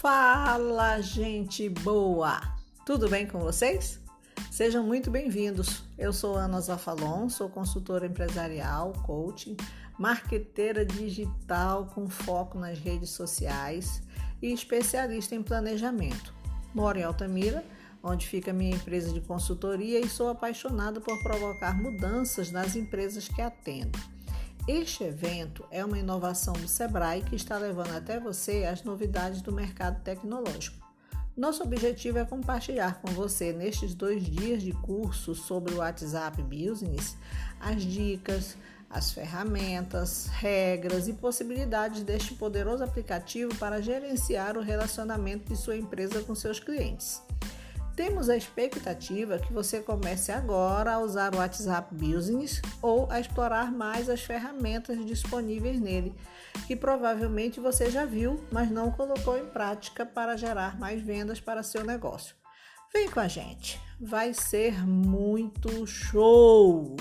Fala, gente boa! Tudo bem com vocês? Sejam muito bem-vindos. Eu sou Ana Zafalon, sou consultora empresarial, coaching, marqueteira digital com foco nas redes sociais e especialista em planejamento. Moro em Altamira, onde fica minha empresa de consultoria e sou apaixonada por provocar mudanças nas empresas que atendo. Este evento é uma inovação do Sebrae que está levando até você as novidades do mercado tecnológico. Nosso objetivo é compartilhar com você, nestes dois dias de curso sobre o WhatsApp Business, as dicas, as ferramentas, regras e possibilidades deste poderoso aplicativo para gerenciar o relacionamento de sua empresa com seus clientes. Temos a expectativa que você comece agora a usar o WhatsApp Business ou a explorar mais as ferramentas disponíveis nele, que provavelmente você já viu, mas não colocou em prática para gerar mais vendas para seu negócio. Vem com a gente, vai ser muito show!